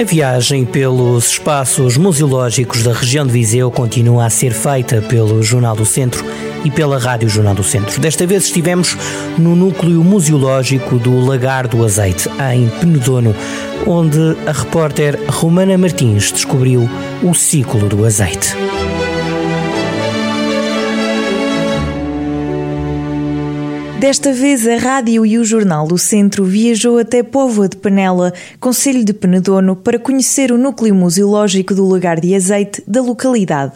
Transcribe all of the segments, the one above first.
A viagem pelos espaços museológicos da região de Viseu continua a ser feita pelo Jornal do Centro e pela Rádio Jornal do Centro. Desta vez estivemos no núcleo museológico do Lagar do Azeite, em Penedono, onde a repórter Romana Martins descobriu o ciclo do azeite. Desta vez, a rádio e o Jornal do Centro viajou até Póvoa de Panela, Conselho de Penedono, para conhecer o núcleo museológico do Lagar de Azeite da localidade.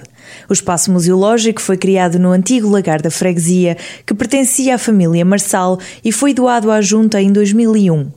O espaço museológico foi criado no antigo lagar da freguesia, que pertencia à família Marçal e foi doado à junta em 2001.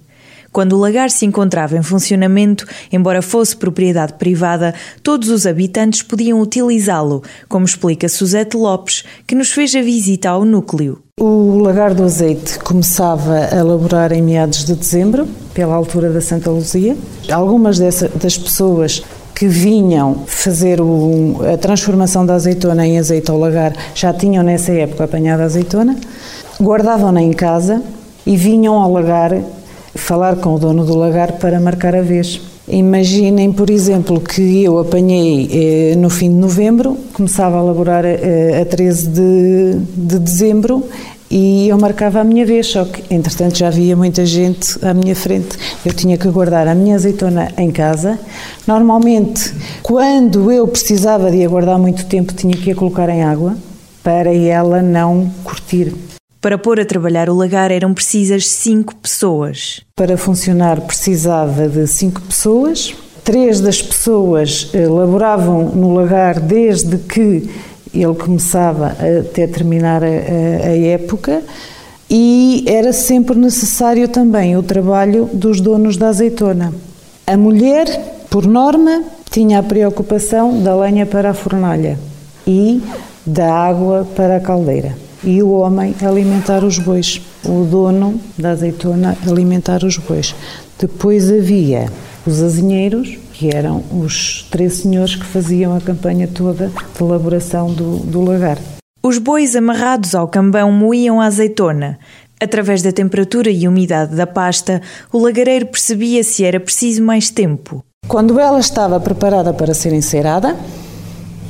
Quando o lagar se encontrava em funcionamento, embora fosse propriedade privada, todos os habitantes podiam utilizá-lo, como explica Suzete Lopes, que nos fez a visita ao núcleo. O lagar do azeite começava a elaborar em meados de dezembro, pela altura da Santa Luzia. Algumas dessa, das pessoas que vinham fazer o, a transformação da azeitona em azeite ao lagar já tinham nessa época apanhado a azeitona, guardavam-na em casa e vinham ao lagar falar com o dono do lagar para marcar a vez. Imaginem, por exemplo, que eu apanhei eh, no fim de novembro, começava a elaborar eh, a 13 de, de dezembro e eu marcava a minha vez, só que entretanto já havia muita gente à minha frente. Eu tinha que guardar a minha azeitona em casa. Normalmente, quando eu precisava de aguardar muito tempo, tinha que a colocar em água para ela não curtir. Para pôr a trabalhar o lagar eram precisas cinco pessoas. Para funcionar precisava de cinco pessoas. Três das pessoas eh, laboravam no lagar desde que ele começava até terminar a, a, a época e era sempre necessário também o trabalho dos donos da azeitona. A mulher, por norma, tinha a preocupação da lenha para a fornalha e da água para a caldeira e o homem alimentar os bois, o dono da azeitona alimentar os bois. Depois havia os azinheiros, que eram os três senhores que faziam a campanha toda de elaboração do, do lagar. Os bois amarrados ao cambão moíam a azeitona. Através da temperatura e umidade da pasta, o lagareiro percebia se era preciso mais tempo. Quando ela estava preparada para ser encerada,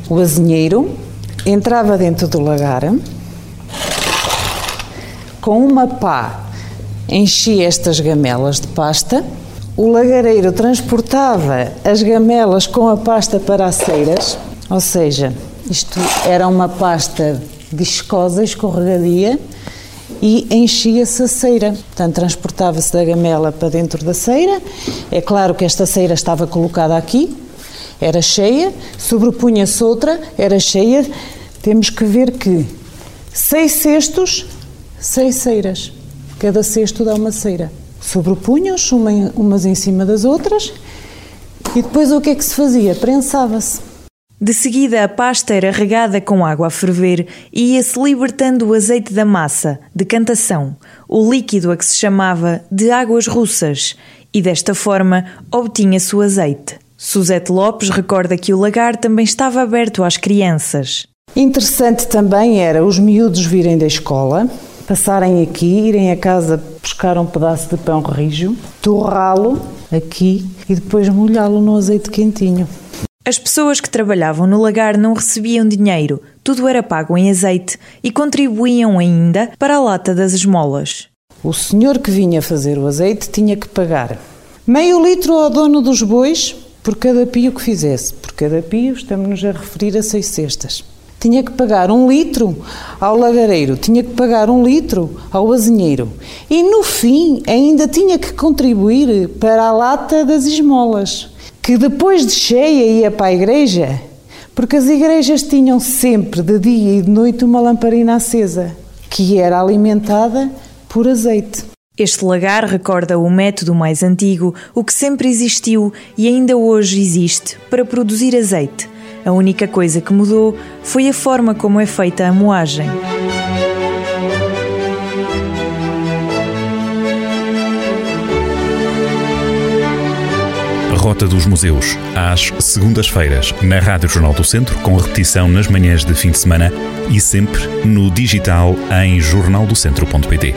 o azinheiro entrava dentro do lagar, com uma pá enchia estas gamelas de pasta, o lagareiro transportava as gamelas com a pasta para as ceiras, ou seja, isto era uma pasta viscosa, escorregadia, e enchia-se a ceira. Portanto, transportava-se da gamela para dentro da ceira. É claro que esta ceira estava colocada aqui, era cheia, sobrepunha-se outra, era cheia. Temos que ver que seis cestos seis ceiras. Cada cesto dá uma ceira. Sobrepunham-se uma, umas em cima das outras e depois o que é que se fazia? Prensava-se. De seguida, a pasta era regada com água a ferver e ia-se libertando o azeite da massa, decantação, o líquido a que se chamava de águas russas, e desta forma obtinha-se o azeite. Suzete Lopes recorda que o lagar também estava aberto às crianças. Interessante também era os miúdos virem da escola, passarem aqui, irem a casa buscar um pedaço de pão rijo, torrá-lo aqui e depois molhá-lo no azeite quentinho. As pessoas que trabalhavam no lagar não recebiam dinheiro, tudo era pago em azeite e contribuíam ainda para a lata das esmolas. O senhor que vinha fazer o azeite tinha que pagar meio litro ao dono dos bois por cada pio que fizesse. Por cada pio estamos-nos a referir a seis cestas tinha que pagar um litro ao lagareiro, tinha que pagar um litro ao azinheiro e no fim ainda tinha que contribuir para a lata das esmolas, que depois de cheia ia para a igreja, porque as igrejas tinham sempre de dia e de noite uma lamparina acesa, que era alimentada por azeite. Este lagar recorda o método mais antigo, o que sempre existiu e ainda hoje existe para produzir azeite a única coisa que mudou foi a forma como é feita a moagem. Rota dos Museus, às segundas-feiras, na Rádio Jornal do Centro, com repetição nas manhãs de fim de semana e sempre no digital em jornaldocentro.pt.